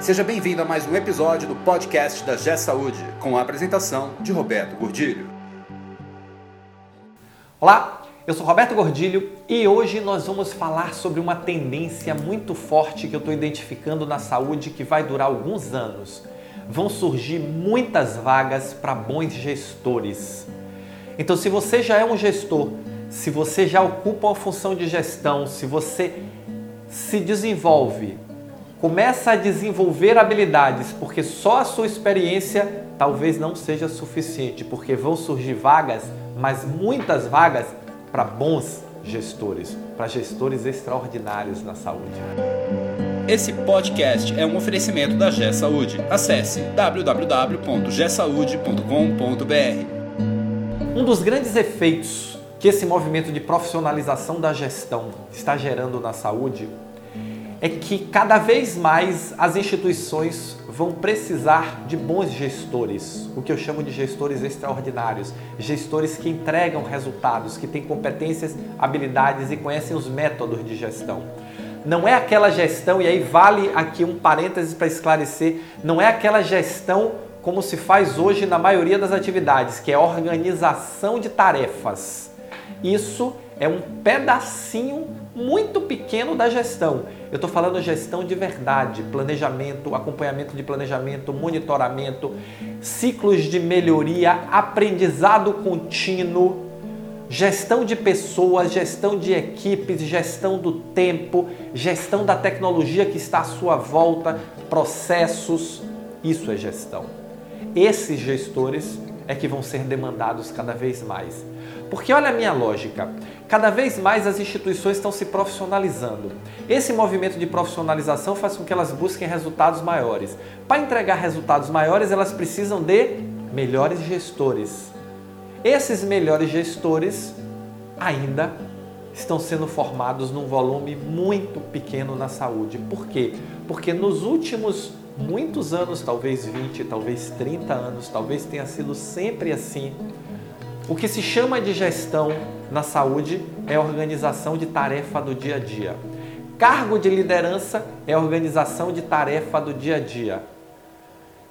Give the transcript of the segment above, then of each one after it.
Seja bem-vindo a mais um episódio do podcast da G Saúde, com a apresentação de Roberto Gordilho. Olá, eu sou Roberto Gordilho e hoje nós vamos falar sobre uma tendência muito forte que eu estou identificando na saúde que vai durar alguns anos. Vão surgir muitas vagas para bons gestores. Então, se você já é um gestor, se você já ocupa uma função de gestão, se você se desenvolve Começa a desenvolver habilidades, porque só a sua experiência talvez não seja suficiente, porque vão surgir vagas, mas muitas vagas para bons gestores, para gestores extraordinários na saúde. Esse podcast é um oferecimento da G Saúde. Acesse www.gsaude.com.br. Um dos grandes efeitos que esse movimento de profissionalização da gestão está gerando na saúde é que cada vez mais as instituições vão precisar de bons gestores, o que eu chamo de gestores extraordinários, gestores que entregam resultados, que têm competências, habilidades e conhecem os métodos de gestão. Não é aquela gestão, e aí vale aqui um parênteses para esclarecer, não é aquela gestão como se faz hoje na maioria das atividades, que é organização de tarefas. Isso um pedacinho muito pequeno da gestão. Eu estou falando gestão de verdade, planejamento, acompanhamento de planejamento, monitoramento, ciclos de melhoria, aprendizado contínuo, gestão de pessoas, gestão de equipes, gestão do tempo, gestão da tecnologia que está à sua volta, processos. Isso é gestão. Esses gestores é que vão ser demandados cada vez mais. Porque olha a minha lógica, cada vez mais as instituições estão se profissionalizando. Esse movimento de profissionalização faz com que elas busquem resultados maiores. Para entregar resultados maiores, elas precisam de melhores gestores. Esses melhores gestores ainda estão sendo formados num volume muito pequeno na saúde. Por quê? Porque nos últimos muitos anos, talvez 20, talvez 30 anos, talvez tenha sido sempre assim, o que se chama de gestão na saúde é organização de tarefa do dia a dia. Cargo de liderança é organização de tarefa do dia a dia.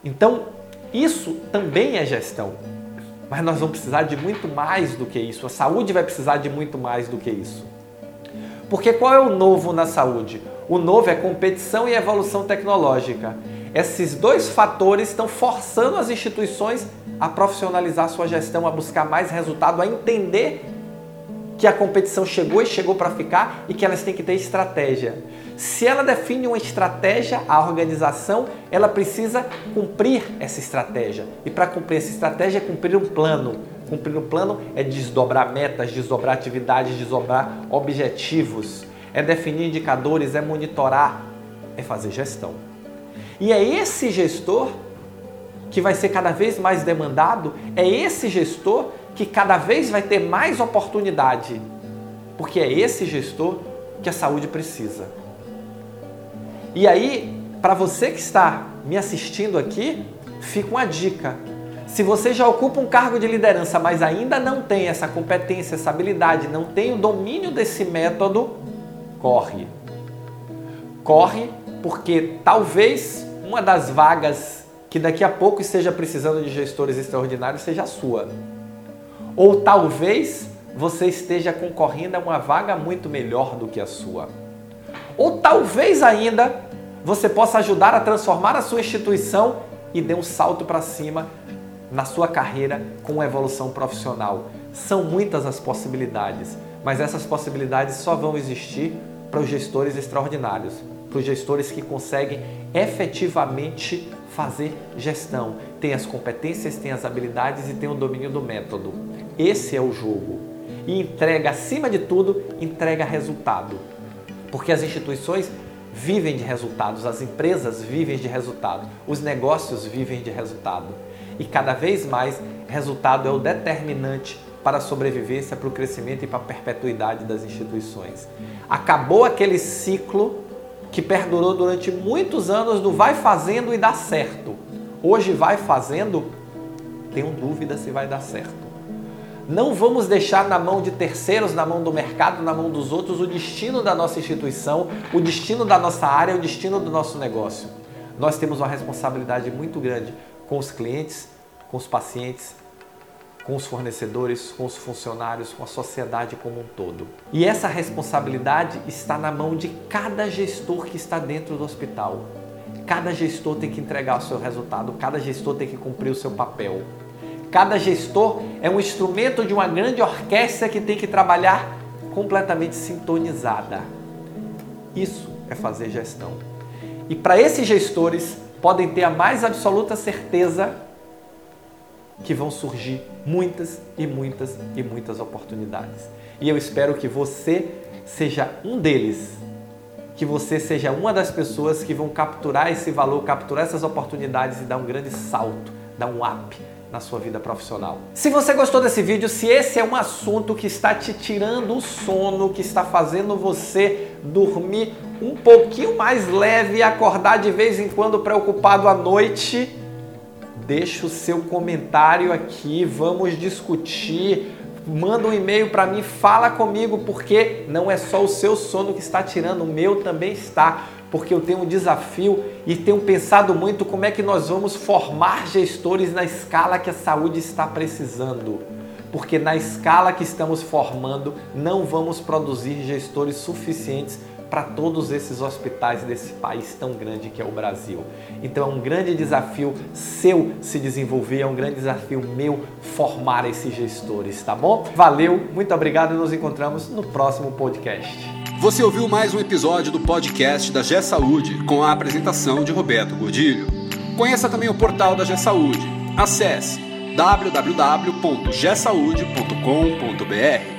Então, isso também é gestão. Mas nós vamos precisar de muito mais do que isso. A saúde vai precisar de muito mais do que isso. Porque qual é o novo na saúde? O novo é competição e evolução tecnológica. Esses dois fatores estão forçando as instituições a profissionalizar sua gestão, a buscar mais resultado, a entender que a competição chegou e chegou para ficar e que elas têm que ter estratégia. Se ela define uma estratégia, a organização, ela precisa cumprir essa estratégia. E para cumprir essa estratégia é cumprir um plano. Cumprir um plano é desdobrar metas, desdobrar atividades, desdobrar objetivos, é definir indicadores, é monitorar, é fazer gestão. E é esse gestor que vai ser cada vez mais demandado, é esse gestor que cada vez vai ter mais oportunidade, porque é esse gestor que a saúde precisa. E aí, para você que está me assistindo aqui, fica uma dica. Se você já ocupa um cargo de liderança, mas ainda não tem essa competência, essa habilidade, não tem o domínio desse método, corre. Corre porque talvez uma das vagas que daqui a pouco esteja precisando de gestores extraordinários seja a sua. Ou talvez você esteja concorrendo a uma vaga muito melhor do que a sua. Ou talvez ainda você possa ajudar a transformar a sua instituição e dê um salto para cima na sua carreira com evolução profissional. São muitas as possibilidades, mas essas possibilidades só vão existir para os gestores extraordinários para os gestores que conseguem efetivamente fazer gestão, tem as competências, tem as habilidades e tem o domínio do método. Esse é o jogo. E entrega, acima de tudo, entrega resultado. Porque as instituições vivem de resultados, as empresas vivem de resultado, os negócios vivem de resultado. E cada vez mais, resultado é o determinante para a sobrevivência, para o crescimento e para a perpetuidade das instituições. Acabou aquele ciclo que perdurou durante muitos anos do vai fazendo e dá certo. Hoje vai fazendo, tenho dúvida se vai dar certo. Não vamos deixar na mão de terceiros, na mão do mercado, na mão dos outros o destino da nossa instituição, o destino da nossa área, o destino do nosso negócio. nós temos uma responsabilidade muito grande com os clientes, com os pacientes, com os fornecedores, com os funcionários, com a sociedade como um todo. E essa responsabilidade está na mão de cada gestor que está dentro do hospital. Cada gestor tem que entregar o seu resultado, cada gestor tem que cumprir o seu papel. Cada gestor é um instrumento de uma grande orquestra que tem que trabalhar completamente sintonizada. Isso é fazer gestão. E para esses gestores, podem ter a mais absoluta certeza que vão surgir muitas e muitas e muitas oportunidades. E eu espero que você seja um deles, que você seja uma das pessoas que vão capturar esse valor, capturar essas oportunidades e dar um grande salto, dar um up na sua vida profissional. Se você gostou desse vídeo, se esse é um assunto que está te tirando o sono, que está fazendo você dormir um pouquinho mais leve e acordar de vez em quando preocupado à noite, deixa o seu comentário aqui, vamos discutir. Manda um e-mail para mim, fala comigo, porque não é só o seu sono que está tirando, o meu também está porque eu tenho um desafio e tenho pensado muito como é que nós vamos formar gestores na escala que a saúde está precisando. Porque na escala que estamos formando, não vamos produzir gestores suficientes para todos esses hospitais desse país tão grande que é o Brasil. Então é um grande desafio seu se desenvolver, é um grande desafio meu formar esses gestores, tá bom? Valeu, muito obrigado e nos encontramos no próximo podcast. Você ouviu mais um episódio do podcast da G Saúde com a apresentação de Roberto Godilho. Conheça também o portal da G Saúde. Acesse www.gsaude.com.br.